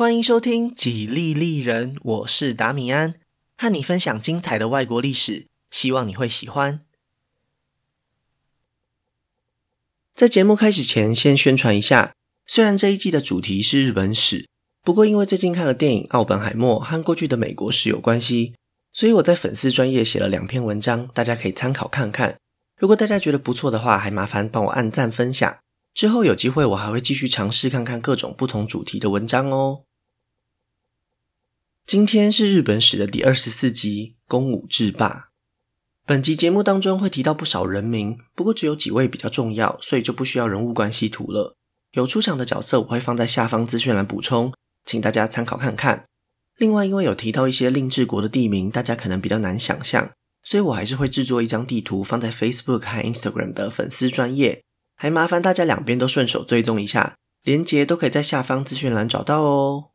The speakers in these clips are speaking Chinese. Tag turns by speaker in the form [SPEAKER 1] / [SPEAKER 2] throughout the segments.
[SPEAKER 1] 欢迎收听《几利利人》，我是达米安，和你分享精彩的外国历史，希望你会喜欢。在节目开始前，先宣传一下，虽然这一季的主题是日本史，不过因为最近看了电影《奥本海默》和过去的美国史有关系，所以我在粉丝专业写了两篇文章，大家可以参考看看。如果大家觉得不错的话，还麻烦帮我按赞分享。之后有机会，我还会继续尝试看看各种不同主题的文章哦。今天是日本史的第二十四集，公武制霸。本集节目当中会提到不少人名，不过只有几位比较重要，所以就不需要人物关系图了。有出场的角色我会放在下方资讯栏补充，请大家参考看看。另外，因为有提到一些令制国的地名，大家可能比较难想象，所以我还是会制作一张地图放在 Facebook 和 Instagram 的粉丝专页，还麻烦大家两边都顺手追踪一下，连结都可以在下方资讯栏找到哦。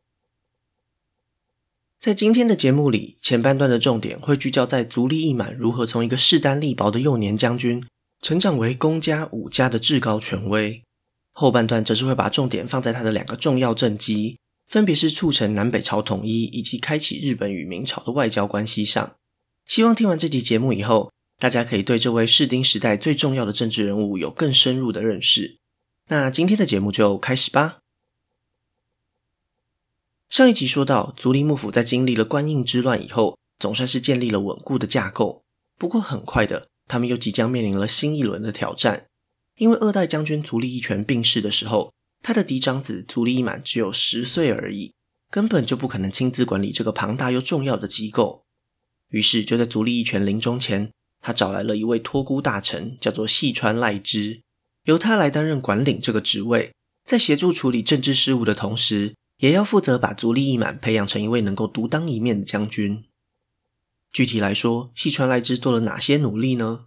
[SPEAKER 1] 在今天的节目里，前半段的重点会聚焦在足利义满如何从一个势单力薄的幼年将军，成长为公家武家的至高权威；后半段则是会把重点放在他的两个重要政绩，分别是促成南北朝统一以及开启日本与明朝的外交关系上。希望听完这集节目以后，大家可以对这位室町时代最重要的政治人物有更深入的认识。那今天的节目就开始吧。上一集说到，足利幕府在经历了官印之乱以后，总算是建立了稳固的架构。不过很快的，他们又即将面临了新一轮的挑战。因为二代将军足利义权病逝的时候，他的嫡长子足利义满只有十岁而已，根本就不可能亲自管理这个庞大又重要的机构。于是就在足利义权临终前，他找来了一位托孤大臣，叫做细川赖之，由他来担任管领这个职位，在协助处理政治事务的同时，也要负责把足利义满培养成一位能够独当一面的将军。具体来说，细川赖之做了哪些努力呢？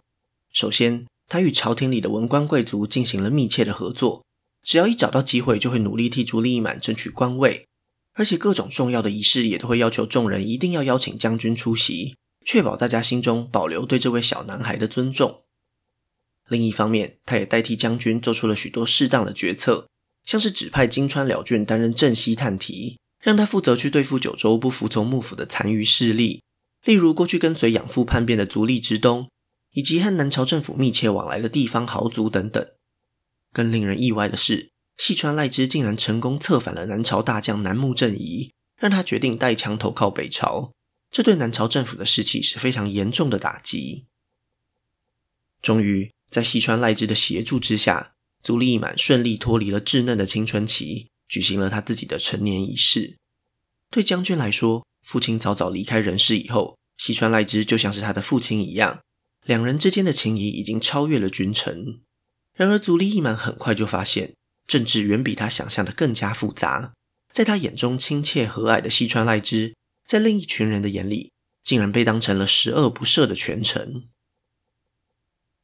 [SPEAKER 1] 首先，他与朝廷里的文官贵族进行了密切的合作，只要一找到机会，就会努力替足利义满争取官位，而且各种重要的仪式也都会要求众人一定要邀请将军出席，确保大家心中保留对这位小男孩的尊重。另一方面，他也代替将军做出了许多适当的决策。像是指派金川辽俊担任镇西探题，让他负责去对付九州不服从幕府的残余势力，例如过去跟随养父叛变的足利直东，以及和南朝政府密切往来的地方豪族等等。更令人意外的是，细川赖之竟然成功策反了南朝大将南木正仪，让他决定带枪投靠北朝，这对南朝政府的士气是非常严重的打击。终于，在细川赖之的协助之下，足利义满顺利脱离了稚嫩的青春期，举行了他自己的成年仪式。对将军来说，父亲早早离开人世以后，西川赖之就像是他的父亲一样，两人之间的情谊已经超越了君臣。然而，足利义满很快就发现，政治远比他想象的更加复杂。在他眼中亲切和蔼的西川赖之，在另一群人的眼里，竟然被当成了十恶不赦的权臣。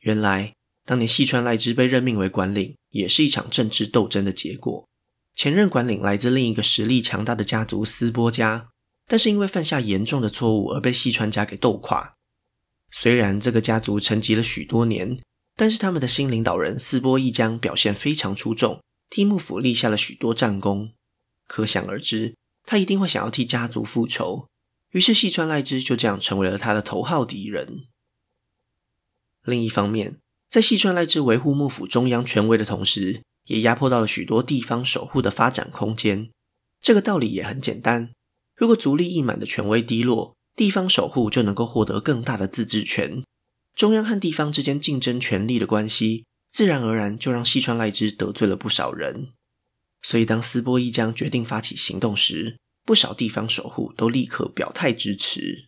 [SPEAKER 1] 原来。当年细川赖之被任命为管领，也是一场政治斗争的结果。前任管领来自另一个实力强大的家族斯波家，但是因为犯下严重的错误而被细川家给斗垮。虽然这个家族沉寂了许多年，但是他们的新领导人斯波义将表现非常出众，替幕府立下了许多战功。可想而知，他一定会想要替家族复仇。于是细川赖之就这样成为了他的头号敌人。另一方面，在细川赖之维护幕府中央权威的同时，也压迫到了许多地方守护的发展空间。这个道理也很简单：如果足利义满的权威低落，地方守护就能够获得更大的自治权。中央和地方之间竞争权力的关系，自然而然就让细川赖之得罪了不少人。所以，当斯波义将决定发起行动时，不少地方守护都立刻表态支持。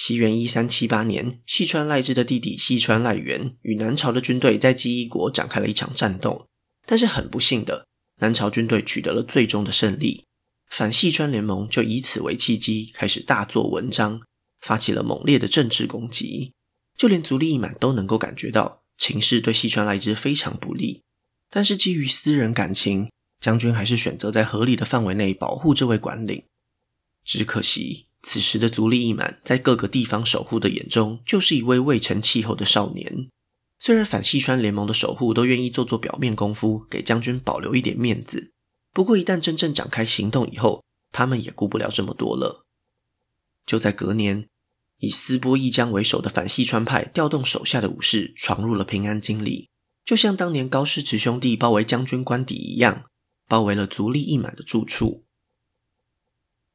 [SPEAKER 1] 西元一三七八年，细川赖之的弟弟细川赖元与南朝的军队在纪伊国展开了一场战斗，但是很不幸的，南朝军队取得了最终的胜利，反细川联盟就以此为契机，开始大做文章，发起了猛烈的政治攻击。就连足利义满都能够感觉到情势对细川赖之非常不利，但是基于私人感情，将军还是选择在合理的范围内保护这位管领。只可惜。此时的足利义满在各个地方守护的眼中，就是一位未成气候的少年。虽然反细川联盟的守护都愿意做做表面功夫，给将军保留一点面子，不过一旦真正展开行动以后，他们也顾不了这么多了。就在隔年，以斯波义江为首的反细川派调动手下的武士闯入了平安京里，就像当年高师直兄弟包围将军官邸一样，包围了足利义满的住处。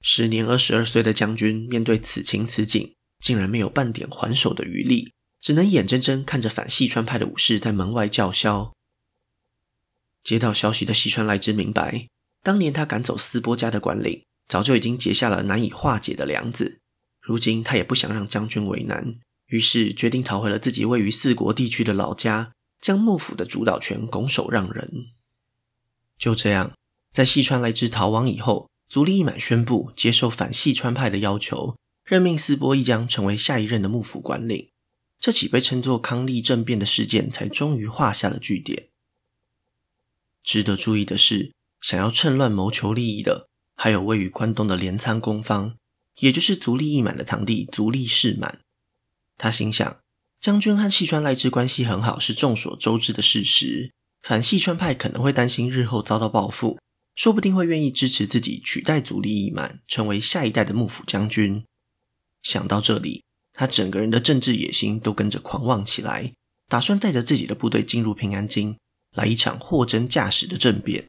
[SPEAKER 1] 时年二十二岁的将军面对此情此景，竟然没有半点还手的余力，只能眼睁睁看着反细川派的武士在门外叫嚣。接到消息的细川赖之明白，当年他赶走斯波家的管领，早就已经结下了难以化解的梁子。如今他也不想让将军为难，于是决定逃回了自己位于四国地区的老家，将幕府的主导权拱手让人。就这样，在细川赖之逃亡以后，足利义满宣布接受反细川派的要求，任命斯波义将成为下一任的幕府管领。这起被称作康利政变的事件才终于画下了句点。值得注意的是，想要趁乱谋求利益的，还有位于关东的镰仓公方。也就是足利义满的堂弟足利氏满，他心想，将军和细川赖之关系很好是众所周知的事实。反细川派可能会担心日后遭到报复，说不定会愿意支持自己取代足利义满，成为下一代的幕府将军。想到这里，他整个人的政治野心都跟着狂妄起来，打算带着自己的部队进入平安京，来一场货真价实的政变。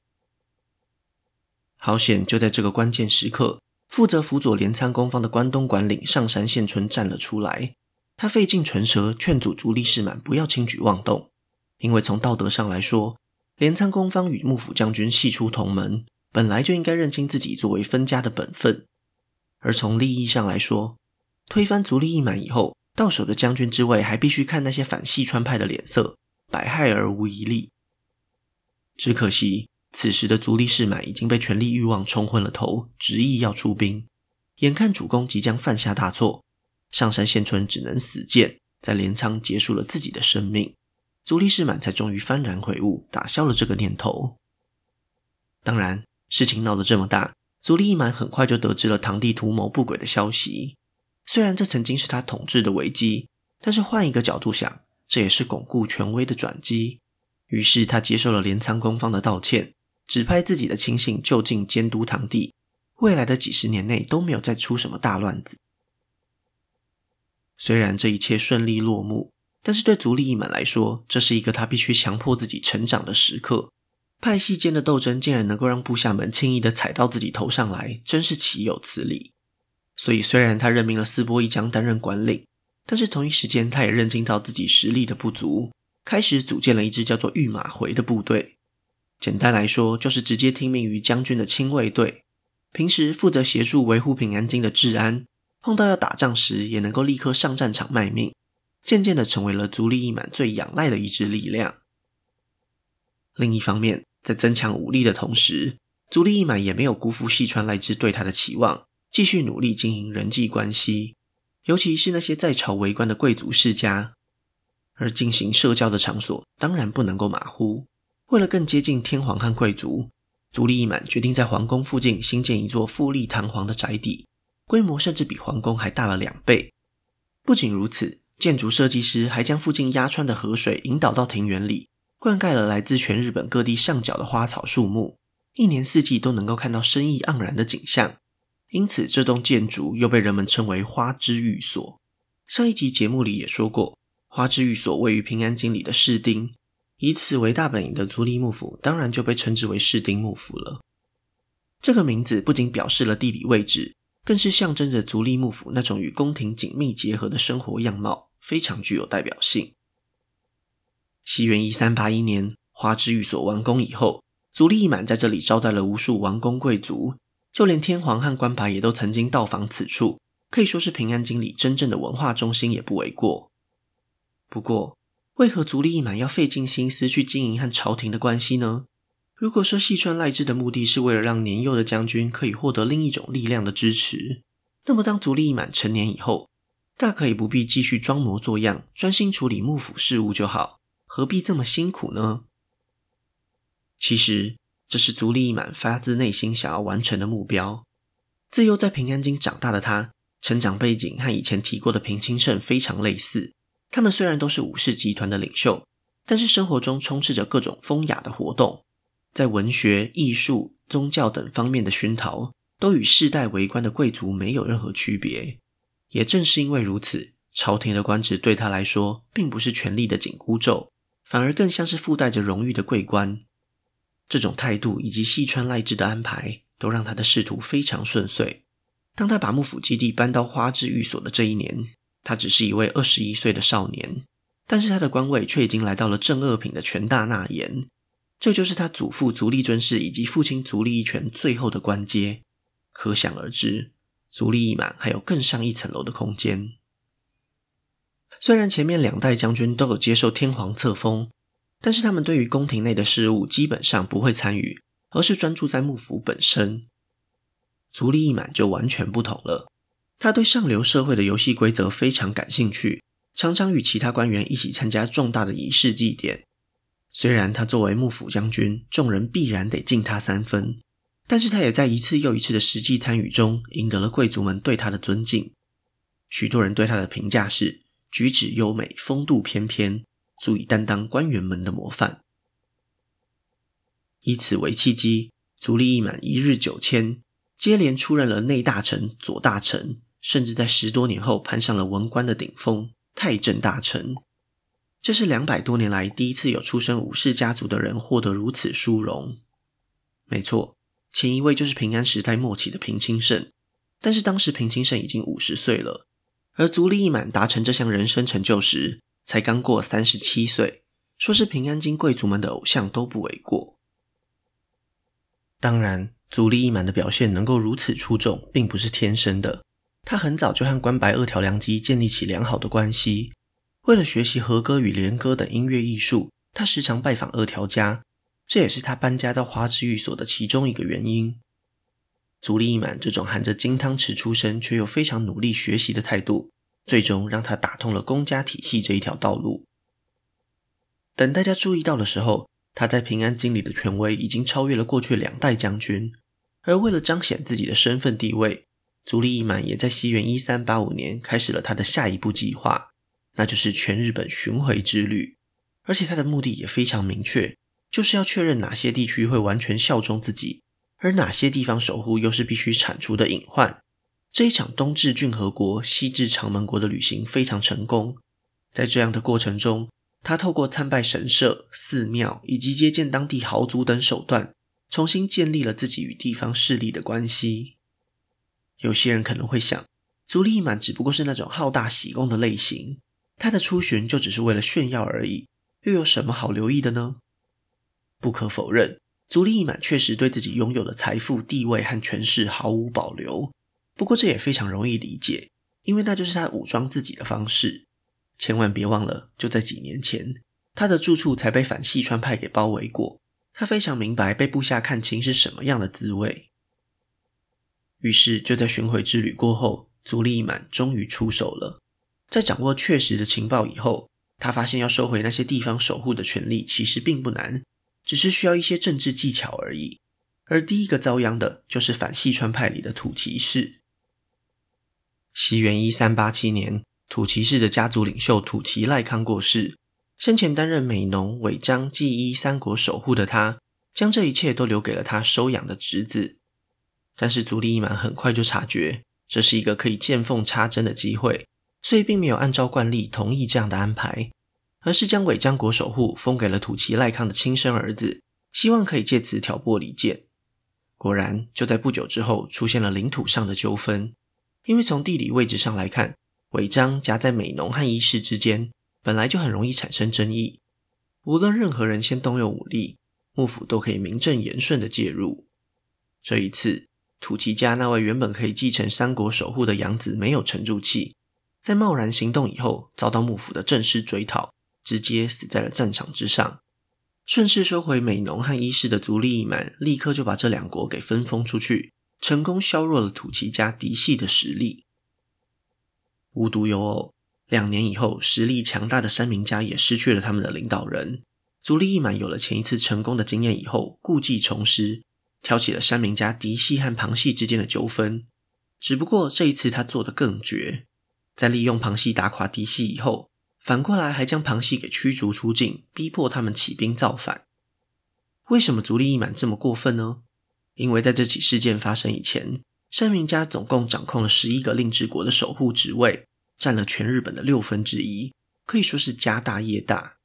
[SPEAKER 1] 好险，就在这个关键时刻。负责辅佐镰仓公方的关东管领上杉宪春站了出来，他费尽唇舌劝阻足利氏满不要轻举妄动，因为从道德上来说，镰仓公方与幕府将军系出同门，本来就应该认清自己作为分家的本分；而从利益上来说，推翻足利义满以后，到手的将军之位还必须看那些反细川派的脸色，百害而无一利。只可惜。此时的足利氏满已经被权力欲望冲昏了头，执意要出兵。眼看主公即将犯下大错，上杉宪春只能死谏，在镰仓结束了自己的生命。足利士满才终于幡然悔悟，打消了这个念头。当然，事情闹得这么大，足利义满很快就得知了堂弟图谋不轨的消息。虽然这曾经是他统治的危机，但是换一个角度想，这也是巩固权威的转机。于是他接受了镰仓公方的道歉。指派自己的亲信就近监督堂弟，未来的几十年内都没有再出什么大乱子。虽然这一切顺利落幕，但是对足利义满来说，这是一个他必须强迫自己成长的时刻。派系间的斗争竟然能够让部下们轻易的踩到自己头上来，真是岂有此理！所以，虽然他任命了斯波一江担任管领，但是同一时间，他也认清到自己实力的不足，开始组建了一支叫做御马回的部队。简单来说，就是直接听命于将军的亲卫队，平时负责协助维护平安京的治安，碰到要打仗时也能够立刻上战场卖命，渐渐的成为了足利义满最仰赖的一支力量。另一方面，在增强武力的同时，足利义满也没有辜负细川赖之对他的期望，继续努力经营人际关系，尤其是那些在朝为官的贵族世家，而进行社交的场所当然不能够马虎。为了更接近天皇和贵族，足利义满决定在皇宫附近新建一座富丽堂皇的宅邸，规模甚至比皇宫还大了两倍。不仅如此，建筑设计师还将附近压川的河水引导到庭园里，灌溉了来自全日本各地上角的花草树木，一年四季都能够看到生意盎然的景象。因此，这栋建筑又被人们称为花之寓所。上一集节目里也说过，花之寓所位于平安京里的室町。以此为大本营的足利幕府，当然就被称之为室町幕府了。这个名字不仅表示了地理位置，更是象征着足利幕府那种与宫廷紧密结合的生活样貌，非常具有代表性。西元一三八一年，花之寓所完工以后，足利义满在这里招待了无数王公贵族，就连天皇和关白也都曾经到访此处，可以说是平安京里真正的文化中心也不为过。不过，为何足利义满要费尽心思去经营和朝廷的关系呢？如果说细川赖之的目的是为了让年幼的将军可以获得另一种力量的支持，那么当足利义满成年以后，大可以不必继续装模作样，专心处理幕府事务就好，何必这么辛苦呢？其实，这是足利义满发自内心想要完成的目标。自幼在平安京长大的他，成长背景和以前提过的平清盛非常类似。他们虽然都是武士集团的领袖，但是生活中充斥着各种风雅的活动，在文学、艺术、宗教等方面的熏陶，都与世代为官的贵族没有任何区别。也正是因为如此，朝廷的官职对他来说，并不是权力的紧箍咒，反而更像是附带着荣誉的桂冠。这种态度以及细川赖之的安排，都让他的仕途非常顺遂。当他把幕府基地搬到花之寓所的这一年，他只是一位二十一岁的少年，但是他的官位却已经来到了正二品的权大纳言，这就是他祖父足利尊氏以及父亲足利义权最后的官阶。可想而知，足利义满还有更上一层楼的空间。虽然前面两代将军都有接受天皇册封，但是他们对于宫廷内的事务基本上不会参与，而是专注在幕府本身。足利义满就完全不同了，他对上流社会的游戏规则非常感兴趣，常常与其他官员一起参加重大的仪式祭典。虽然他作为幕府将军，众人必然得敬他三分，但是他也在一次又一次的实际参与中赢得了贵族们对他的尊敬。许多人对他的评价是举止优美、风度翩翩，足以担当官员们的模范。以此为契机，足利义满一日九千。接连出任了内大臣、左大臣，甚至在十多年后攀上了文官的顶峰——太政大臣。这是两百多年来第一次有出身武士家族的人获得如此殊荣。没错，前一位就是平安时代末期的平清盛，但是当时平清盛已经五十岁了，而足利义满达成这项人生成就时才刚过三十七岁，说是平安京贵族们的偶像都不为过。当然。足利义满的表现能够如此出众，并不是天生的。他很早就和关白二条良机建立起良好的关系。为了学习和歌与连歌等音乐艺术，他时常拜访二条家，这也是他搬家到花之寓所的其中一个原因。足利义满这种含着金汤匙出生却又非常努力学习的态度，最终让他打通了公家体系这一条道路。等大家注意到的时候，他在平安京里的权威已经超越了过去两代将军。而为了彰显自己的身份地位，足利义满也在西元一三八五年开始了他的下一步计划，那就是全日本巡回之旅。而且他的目的也非常明确，就是要确认哪些地区会完全效忠自己，而哪些地方守护又是必须铲除的隐患。这一场东至骏河国、西至长门国的旅行非常成功。在这样的过程中，他透过参拜神社、寺庙以及接见当地豪族等手段。重新建立了自己与地方势力的关系。有些人可能会想，足利满只不过是那种好大喜功的类型，他的出巡就只是为了炫耀而已，又有什么好留意的呢？不可否认，足利义满确实对自己拥有的财富、地位和权势毫无保留。不过这也非常容易理解，因为那就是他武装自己的方式。千万别忘了，就在几年前，他的住处才被反细川派给包围过。他非常明白被部下看清是什么样的滋味，于是就在巡回之旅过后，足利义满终于出手了。在掌握确实的情报以后，他发现要收回那些地方守护的权利其实并不难，只是需要一些政治技巧而已。而第一个遭殃的就是反细川派里的土岐氏。西元一三八七年，土岐氏的家族领袖土岐赖康过世。生前担任美浓、尾张、纪伊三国守护的他，将这一切都留给了他收养的侄子。但是足利义满很快就察觉这是一个可以见缝插针的机会，所以并没有按照惯例同意这样的安排，而是将尾张国守护封给了土岐赖康的亲生儿子，希望可以借此挑拨离间。果然，就在不久之后出现了领土上的纠纷，因为从地理位置上来看，尾张夹在美浓和伊势之间。本来就很容易产生争议，无论任何人先动用武力，幕府都可以名正言顺的介入。这一次，土岐家那位原本可以继承三国守护的养子没有沉住气，在贸然行动以后，遭到幕府的正式追讨，直接死在了战场之上。顺势收回美浓和伊势的足利义满，立刻就把这两国给分封出去，成功削弱了土岐家嫡系的实力。无独有偶。两年以后，实力强大的山明家也失去了他们的领导人。足利义满有了前一次成功的经验以后，故技重施，挑起了山明家嫡系和旁系之间的纠纷。只不过这一次他做得更绝，在利用旁系打垮嫡系以后，反过来还将旁系给驱逐出境，逼迫他们起兵造反。为什么足利义满这么过分呢？因为在这起事件发生以前，山明家总共掌控了十一个令制国的守护职位，占了全日本的六分之一，可以说是家大业大。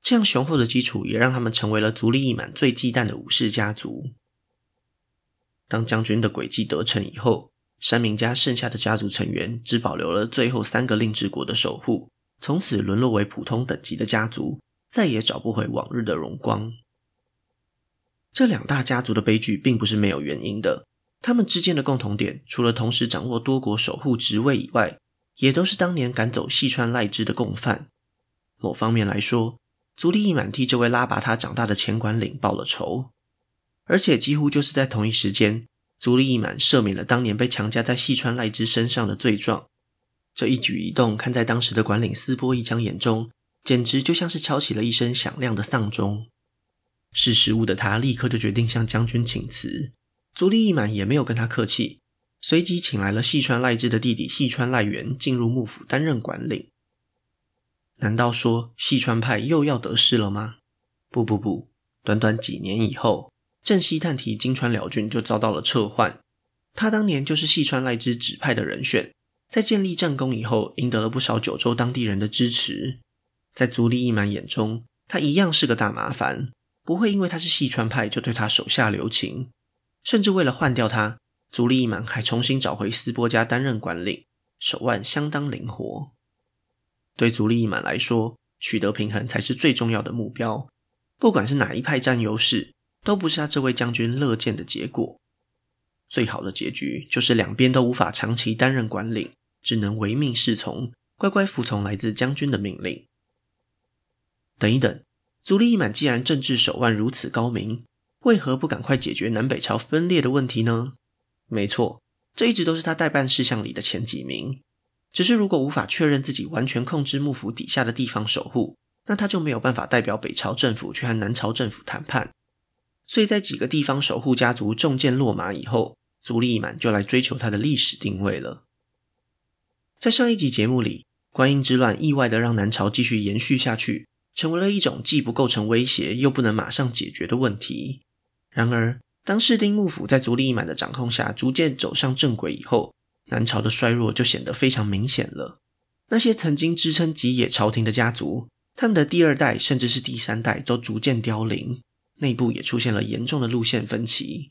[SPEAKER 1] 这样雄厚的基础也让他们成为了足利义满最忌惮的武士家族。当将军的诡计得逞以后，山明家剩下的家族成员只保留了最后三个令制国的守护，从此沦落为普通等级的家族，再也找不回往日的荣光。这两大家族的悲剧并不是没有原因的，他们之间的共同点，除了同时掌握多国守护职位以外，也都是当年赶走细川赖之的共犯。某方面来说，足利义满替这位拉拔他长大的前管领报了仇。而且几乎就是在同一时间，足利义满赦免了当年被强加在细川赖之身上的罪状。这一举一动，看在当时的管领斯波一江眼中，简直就像是敲起了一声响亮的丧钟。识时务的他立刻就决定向将军请辞。足利义满也没有跟他客气，随即请来了细川赖之的弟弟细川赖元进入幕府担任管领。难道说细川派又要得势了吗？不不不，短短几年以后。正西探题金川辽郡就遭到了撤换，他当年就是细川赖之指派的人选，在建立战功以后，赢得了不少九州当地人的支持。在足利义满眼中，他一样是个大麻烦，不会因为他是细川派就对他手下留情，甚至为了换掉他，足利义满还重新找回斯波家担任管领，手腕相当灵活。对足利义满来说，取得平衡才是最重要的目标，不管是哪一派占优势。都不是他这位将军乐见的结果。最好的结局就是两边都无法长期担任管领，只能唯命是从，乖乖服从来自将军的命令。等一等，足利义满既然政治手腕如此高明，为何不赶快解决南北朝分裂的问题呢？没错，这一直都是他待办事项里的前几名。只是如果无法确认自己完全控制幕府底下的地方守护，那他就没有办法代表北朝政府去和南朝政府谈判。所以在几个地方守护家族中箭落马以后，足利义满就来追求他的历史定位了。在上一集节目里，观音之乱意外地让南朝继续延续下去，成为了一种既不构成威胁又不能马上解决的问题。然而，当室町幕府在足利义满的掌控下逐渐走上正轨以后，南朝的衰弱就显得非常明显了。那些曾经支撑吉野朝廷的家族，他们的第二代甚至是第三代都逐渐凋零。内部也出现了严重的路线分歧，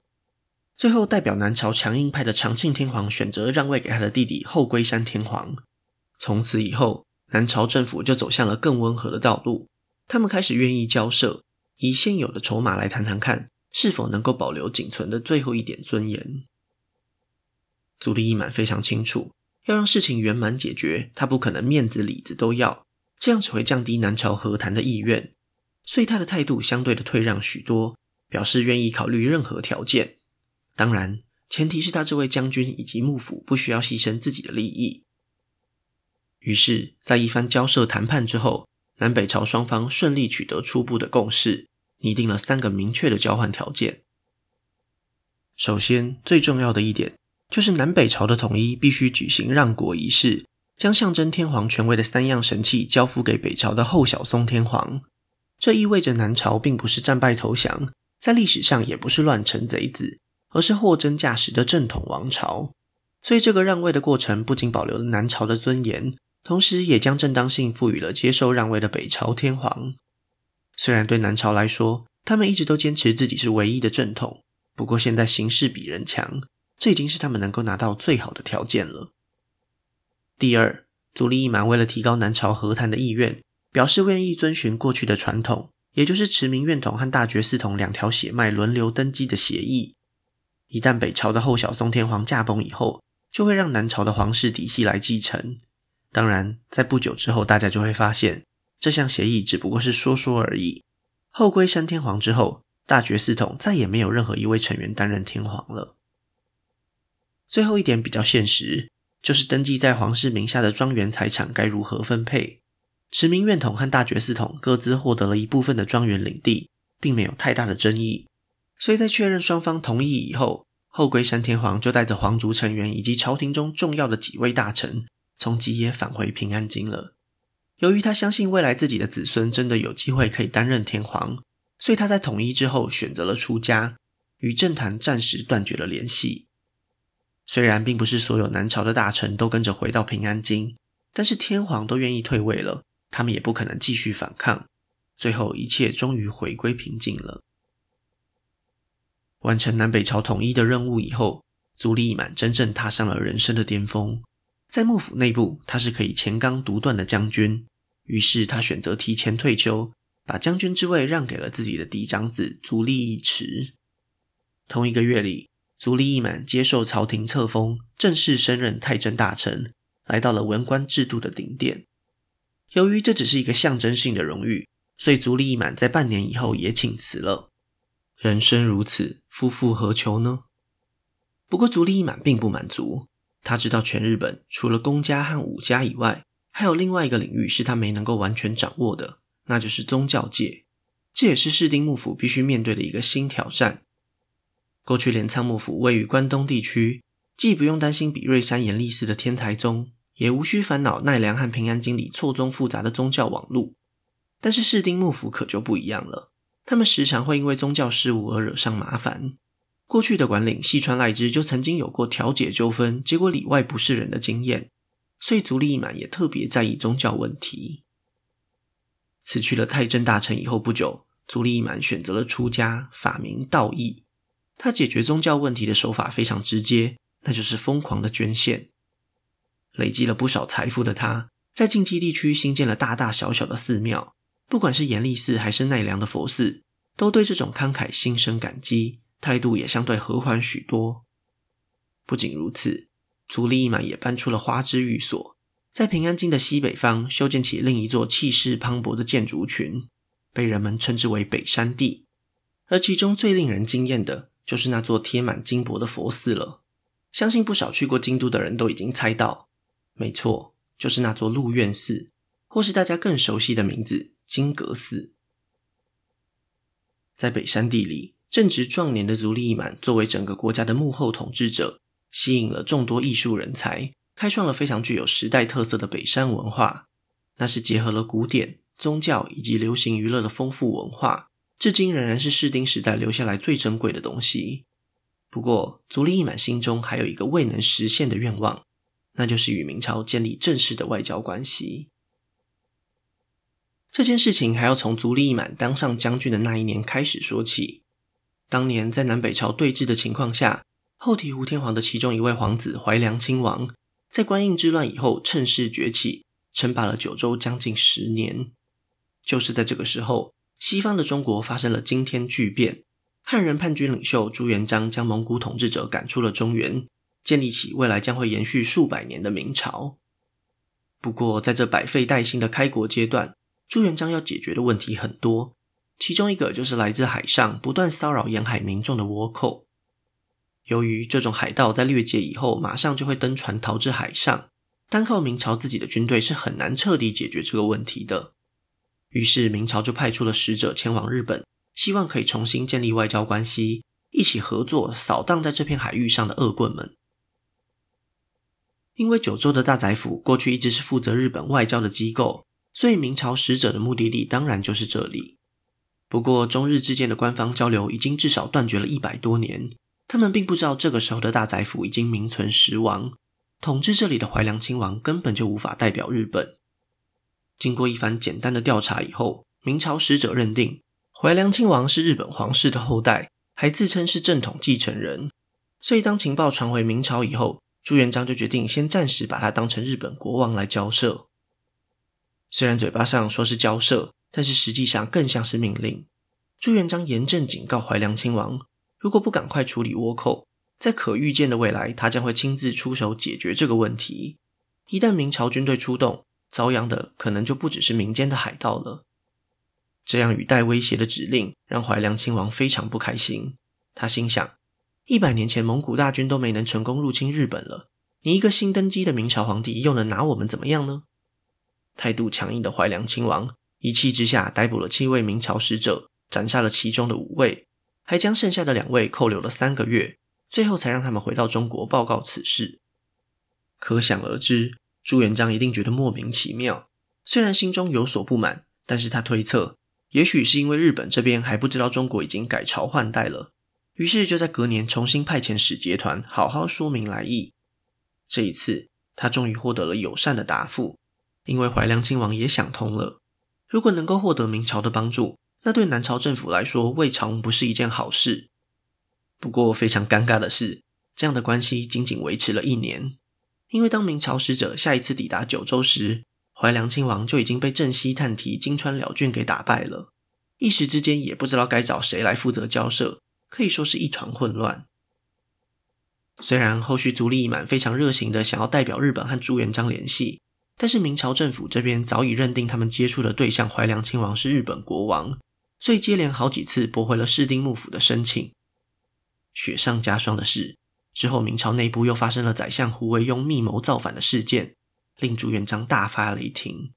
[SPEAKER 1] 最后代表南朝强硬派的长庆天皇选择让位给他的弟弟后龟山天皇。从此以后，南朝政府就走向了更温和的道路，他们开始愿意交涉，以现有的筹码来谈谈看，是否能够保留仅存的最后一点尊严。足利义满非常清楚，要让事情圆满解决，他不可能面子里子都要，这样只会降低南朝和谈的意愿。所以他的态度相对的退让许多，表示愿意考虑任何条件。当然，前提是他这位将军以及幕府不需要牺牲自己的利益。于是，在一番交涉谈判之后，南北朝双方顺利取得初步的共识，拟定了三个明确的交换条件。首先，最重要的一点就是南北朝的统一必须举行让国仪式，将象征天皇权威的三样神器交付给北朝的后小松天皇。这意味着南朝并不是战败投降，在历史上也不是乱臣贼子，而是货真价实的正统王朝。所以，这个让位的过程不仅保留了南朝的尊严，同时也将正当性赋予了接受让位的北朝天皇。虽然对南朝来说，他们一直都坚持自己是唯一的正统，不过现在形势比人强，这已经是他们能够拿到最好的条件了。第二，足利义满为了提高南朝和谈的意愿。表示愿意遵循过去的传统，也就是持明院统和大觉寺统两条血脉轮流登基的协议。一旦北朝的后小松天皇驾崩以后，就会让南朝的皇室嫡系来继承。当然，在不久之后，大家就会发现这项协议只不过是说说而已。后龟山天皇之后，大觉寺统再也没有任何一位成员担任天皇了。最后一点比较现实，就是登记在皇室名下的庄园财产该如何分配。持明院统和大觉寺统各自获得了一部分的庄园领地，并没有太大的争议。所以在确认双方同意以后，后龟山天皇就带着皇族成员以及朝廷中重要的几位大臣，从吉野返回平安京了。由于他相信未来自己的子孙真的有机会可以担任天皇，所以他在统一之后选择了出家。与政坛暂时断绝了联系。虽然并不是所有南朝的大臣都跟着回到平安京，但是天皇都愿意退位了，他们也不可能继续反抗。最后，一切终于回归平静了。完成南北朝统一的任务以后，足利义满真正踏上了人生的巅峰。在幕府内部，他是可以乾纲独断的将军，于是他选择提前退休，把将军之位让给了自己的嫡长子足利义持。同一个月里，足利义满接受朝廷册封，正式升任太政大臣，来到了文官制度的顶点。由于这只是一个象征性的荣誉，所以足利义满在半年以后也请辞了。人生如此，夫复何求呢？不过足利义满并不满足。他知道全日本除了公家和武家以外，还有另外一个领域是他没能够完全掌握的，那就是宗教界。这也是室町幕府必须面对的一个新挑战。过去镰仓幕府位于关东地区，既不用担心比瑞山严立寺的天台宗，也无需烦恼奈良和平安京里错综复杂的宗教网路。但是室町幕府可就不一样了，他们时常会因为宗教事务而惹上麻烦。过去的管领细川赖之就曾经有过调解纠纷，结果里外不是人的经验，所以足利义满也特别在意宗教问题。辞去了太政大臣以后不久，足利义满选择了出家，法名道义。他解决宗教问题的手法非常直接，那就是疯狂的捐献。累积了不少财富的他，在近畿地区新建了大大小小的寺庙，不管是延历寺还是奈良的佛寺，都对这种慷慨心生感激。态度也相对和缓许多。不仅如此，足利义满也搬出了花之寓所，在平安京的西北方修建起另一座气势磅礴的建筑群，被人们称之为北山地。而其中最令人惊艳的，就是那座贴满金箔的佛寺了。相信不少去过京都的人都已经猜到，没错，就是那座鹿苑寺，或是大家更熟悉的名字金阁寺。在北山地里。正值壮年的足利义满作为整个国家的幕后统治者，吸引了众多艺术人才，开创了非常具有时代特色的北山文化。那是结合了古典、宗教以及流行娱乐的丰富文化，至今仍然是室町时代留下来最珍贵的东西。不过，足利义满心中还有一个未能实现的愿望，那就是与明朝建立正式的外交关系。这件事情还要从足利义满当上将军的那一年开始说起。当年在南北朝对峙的情况下，后醍醐天皇的其中一位皇子怀良亲王，在官印之乱以后趁势崛起，称霸了九州将近十年。就是在这个时候，西方的中国发生了惊天巨变，汉人叛军领袖朱元璋将蒙古统治者赶出了中原，建立起未来将会延续数百年的明朝。不过，在这百废待兴的开国阶段，朱元璋要解决的问题很多。其中一个就是来自海上不断骚扰沿海民众的倭寇。由于这种海盗在掠劫以后马上就会登船逃至海上，单靠明朝自己的军队是很难彻底解决这个问题的。于是明朝就派出了使者前往日本，希望可以重新建立外交关系，一起合作扫荡在这片海域上的恶棍们。因为九州的大宰府过去一直是负责日本外交的机构，所以明朝使者的目的地当然就是这里。不过，中日之间的官方交流已经至少断绝了一百多年，他们并不知道这个时候的大宰府已经名存实亡，统治这里的怀良亲王根本就无法代表日本。经过一番简单的调查以后，明朝使者认定怀良亲王是日本皇室的后代，还自称是正统继承人。所以，当情报传回明朝以后，朱元璋就决定先暂时把他当成日本国王来交涉。虽然嘴巴上说是交涉。但是实际上更像是命令。朱元璋严正警告怀良亲王，如果不赶快处理倭寇，在可预见的未来，他将会亲自出手解决这个问题。一旦明朝军队出动，遭殃的可能就不只是民间的海盗了。这样语带威胁的指令让怀良亲王非常不开心。他心想：一百年前蒙古大军都没能成功入侵日本了，你一个新登基的明朝皇帝又能拿我们怎么样呢？态度强硬的怀良亲王。一气之下，逮捕了七位明朝使者，斩杀了其中的五位，还将剩下的两位扣留了三个月，最后才让他们回到中国报告此事。可想而知，朱元璋一定觉得莫名其妙。虽然心中有所不满，但是他推测，也许是因为日本这边还不知道中国已经改朝换代了，于是就在隔年重新派遣使节团，好好说明来意。这一次，他终于获得了友善的答复，因为怀良亲王也想通了，如果能够获得明朝的帮助，那对南朝政府来说未尝不是一件好事。不过非常尴尬的是，这样的关系仅仅维持了一年，因为当明朝使者下一次抵达九州时，怀良亲王就已经被镇西探题金川辽郡给打败了，一时之间也不知道该找谁来负责交涉。可以说是一团混乱。虽然后续足利义满非常热情的想要代表日本和朱元璋联系，但是明朝政府这边早已认定他们接触的对象怀良亲王是日本国王，所以接连好几次驳回了室町幕府的申请。雪上加霜的是，之后明朝内部又发生了宰相胡惟庸密谋造反的事件，令朱元璋大发雷霆，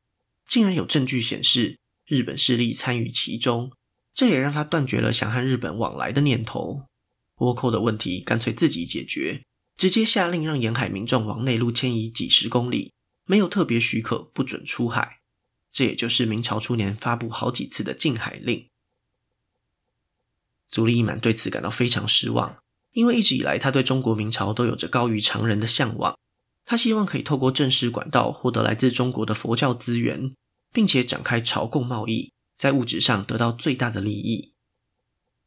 [SPEAKER 1] 竟然有证据显示日本势力参与其中。这也让他断绝了想和日本往来的念头。倭寇的问题干脆自己解决，直接下令让沿海民众往内陆迁移几十公里，没有特别许可不准出海。这也就是明朝初年发布好几次的禁海令。足利义满对此感到非常失望，因为一直以来他对中国明朝都有着高于常人的向往。他希望可以透过正式管道获得来自中国的佛教资源，并且展开朝贡贸易。在物质上得到最大的利益，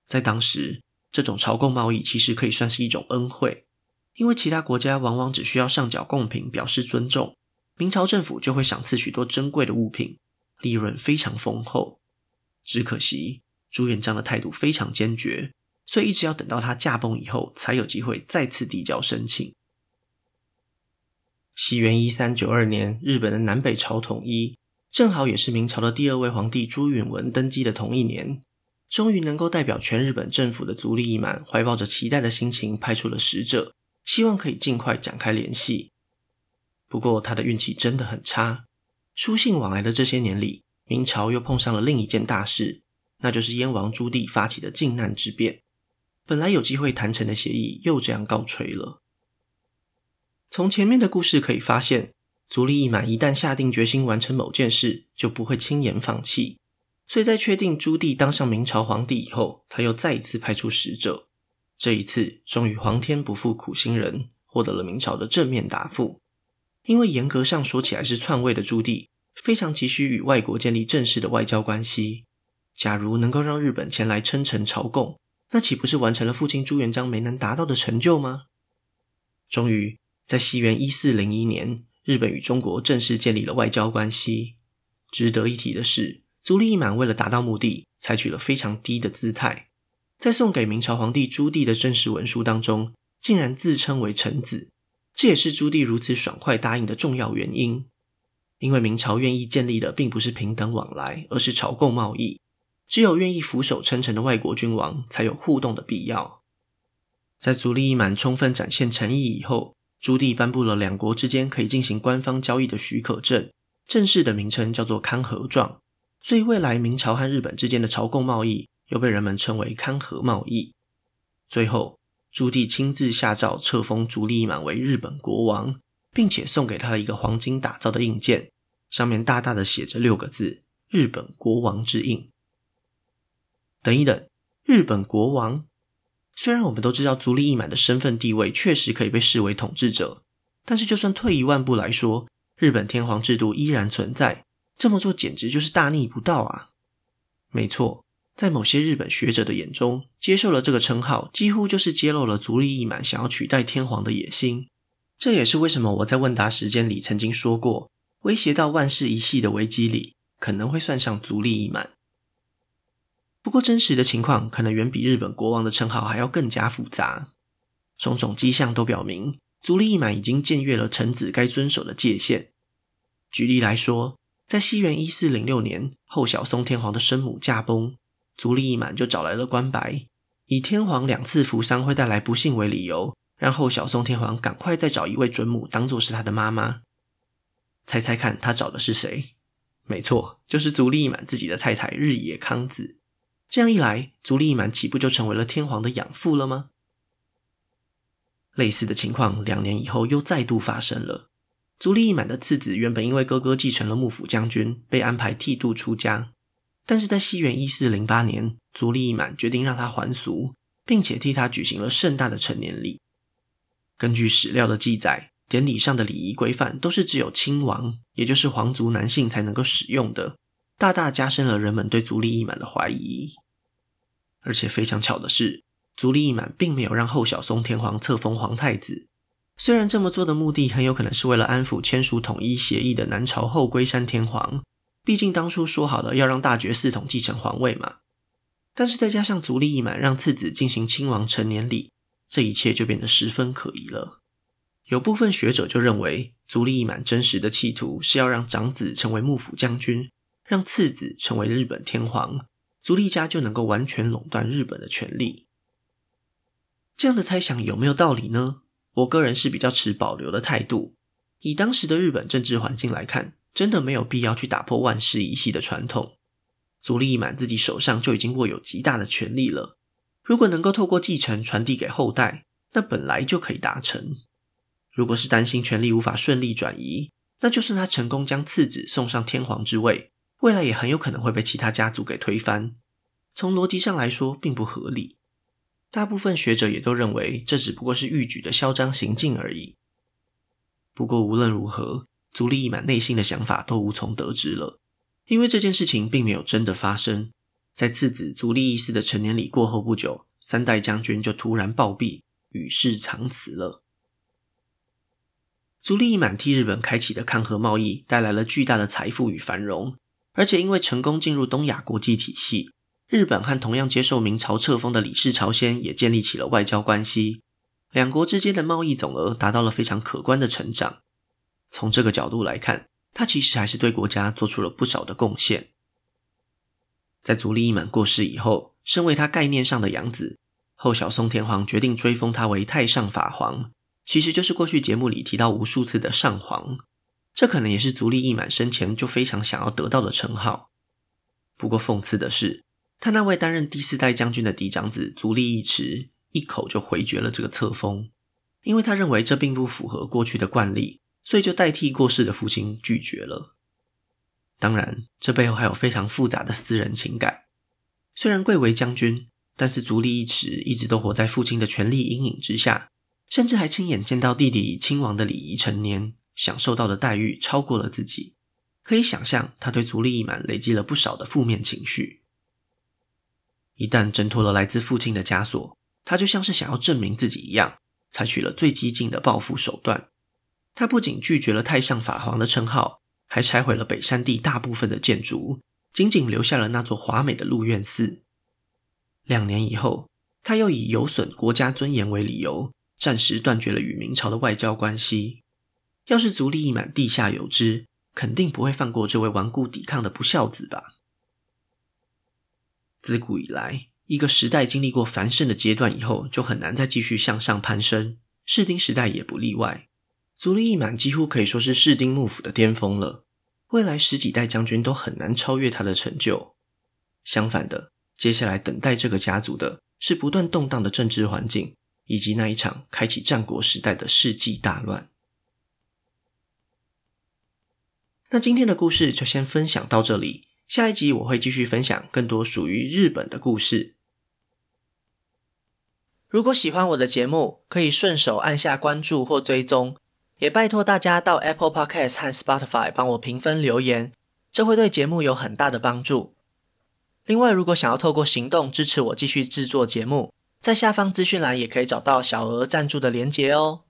[SPEAKER 1] 在当时，这种朝贡贸易其实可以算是一种恩惠，因为其他国家往往只需要上缴贡品表示尊重，明朝政府就会赏赐许多珍贵的物品，利润非常丰厚。只可惜朱元璋的态度非常坚决，所以一直要等到他驾崩以后，才有机会再次递交申请。西元一三九二年，日本的南北朝统一。正好也是明朝的第二位皇帝朱允炆登基的同一年，终于能够代表全日本政府的足利义满，怀抱着期待的心情派出了使者，希望可以尽快展开联系。不过他的运气真的很差，书信往来的这些年里，明朝又碰上了另一件大事，那就是燕王朱棣发起的靖难之变，本来有机会谈成的协议又这样告吹了。从前面的故事可以发现。足利义满一旦下定决心完成某件事，就不会轻言放弃。所以在确定朱棣当上明朝皇帝以后，他又再一次派出使者。这一次，终于皇天不负苦心人，获得了明朝的正面答复。因为严格上说起来是篡位的朱棣，非常急需与外国建立正式的外交关系。假如能够让日本前来称臣朝贡，那岂不是完成了父亲朱元璋没能达到的成就吗？终于，在西元一四零一年。日本与中国正式建立了外交关系。值得一提的是，足利义满为了达到目的，采取了非常低的姿态，在送给明朝皇帝朱棣的正式文书当中，竟然自称为臣子。这也是朱棣如此爽快答应的重要原因。因为明朝愿意建立的并不是平等往来，而是朝贡贸易。只有愿意俯首称臣的外国君王，才有互动的必要。在足利义满充分展现诚意以后，朱棣颁布了两国之间可以进行官方交易的许可证，正式的名称叫做勘合状，所以未来明朝和日本之间的朝贡贸易又被人们称为勘合贸易。最后，朱棣亲自下诏册封足利义满为日本国王，并且送给他了一个黄金打造的印鉴，上面大大的写着六个字“日本国王之印”。等一等，日本国王。虽然我们都知道足利义满的身份地位确实可以被视为统治者，但是就算退一万步来说，日本天皇制度依然存在，这么做简直就是大逆不道啊！没错，在某些日本学者的眼中，接受了这个称号，几乎就是揭露了足利义满想要取代天皇的野心。这也是为什么我在问答时间里曾经说过，威胁到万世一系的危机里，可能会算上足利义满。不过，真实的情况可能远比日本国王的称号还要更加复杂。种种迹象都表明，足利义满已经僭越了臣子该遵守的界限。举例来说，在西元一四零六年，后小松天皇的生母驾崩，足利义满就找来了关白，以天皇两次扶桑会带来不幸为理由，让后小松天皇赶快再找一位准母当做是他的妈妈。猜猜看，他找的是谁？没错，就是足利义满自己的太太日野康子。这样一来，足利义满岂不就成为了天皇的养父了吗？类似的情况两年以后又再度发生了。足利义满的次子原本因为哥哥继承了幕府将军，被安排剃度出家，但是在西元一四零八年，足利义满决定让他还俗，并且替他举行了盛大的成年礼。根据史料的记载，典礼上的礼仪规范都是只有亲王，也就是皇族男性才能够使用的，大大加深了人们对足利义满的怀疑。而且非常巧的是，足利义满并没有让后小松天皇册封皇太子。虽然这么做的目的很有可能是为了安抚签署统一协议的南朝后龟山天皇，毕竟当初说好了要让大觉寺统继承皇位嘛。但是再加上足利义满让次子进行亲王成年礼，这一切就变得十分可疑了。有部分学者就认为，足利义满真实的企图是要让长子成为幕府将军，让次子成为日本天皇，足利家就能够完全垄断日本的权力。这样的猜想有没有道理呢？我个人是比较持保留的态度。以当时的日本政治环境来看，真的没有必要去打破万世一系的传统。足利义满自己手上就已经握有极大的权力了，如果能够透过继承传递给后代，那本来就可以达成。如果是担心权力无法顺利转移，那就算他成功将次子送上天皇之位，未来也很有可能会被其他家族给推翻。从逻辑上来说，并不合理。大部分学者也都认为，这只不过是御举的嚣张行径而已。不过无论如何，足利义满内心的想法都无从得知了，因为这件事情并没有真的发生。在次子足利义嗣的成年礼过后不久，三代将军就突然暴毙，与世长辞了。足利义满替日本开启的抗和贸易带来了巨大的财富与繁荣，而且因为成功进入东亚国际体系。日本和同样接受明朝册封的李氏朝鲜也建立起了外交关系，两国之间的贸易总额达到了非常可观的成长。从这个角度来看，他其实还是对国家做出了不少的贡献。在足利义满过世以后，身为他概念上的养子，后小松天皇决定追封他为太上法皇，其实就是过去节目里提到无数次的上皇。这可能也是足利义满生前就非常想要得到的称号。不过讽刺的是，他那位担任第四代将军的嫡长子足利义持一口就回绝了这个册封，因为他认为这并不符合过去的惯例，所以就代替过世的父亲拒绝了。当然，这背后还有非常复杂的私人情感。虽然贵为将军，但是足利义持一直都活在父亲的权力阴影之下，甚至还亲眼见到弟弟亲王的礼仪成年，享受到的待遇超过了自己。可以想象，他对足利义满累积了不少的负面情绪。一旦挣脱了来自父亲的枷锁，他就像是想要证明自己一样，采取了最激进的报复手段。他不仅拒绝了太上法皇的称号，还拆毁了北山地大部分的建筑，仅仅留下了那座华美的鹿苑寺。两年以后，他又以有损国家尊严为理由，暂时断绝了与明朝的外交关系。要是足利义满地下有知，肯定不会放过这位顽固抵抗的不孝子吧。自古以来，一个时代经历过繁盛的阶段以后，就很难再继续向上攀升。室町时代也不例外。足利义满几乎可以说是室町幕府的巅峰了，未来十几代将军都很难超越他的成就。相反的，接下来等待这个家族的是不断动荡的政治环境，以及那一场开启战国时代的世纪大乱。那今天的故事就先分享到这里。下一集我会继续分享更多属于日本的故事。如果喜欢我的节目，可以顺手按下关注或追踪，也拜托大家到 Apple Podcast 和 Spotify 帮我评分留言，这会对节目有很大的帮助。另外，如果想要透过行动支持我继续制作节目，在下方资讯栏也可以找到小额赞助的连结哦。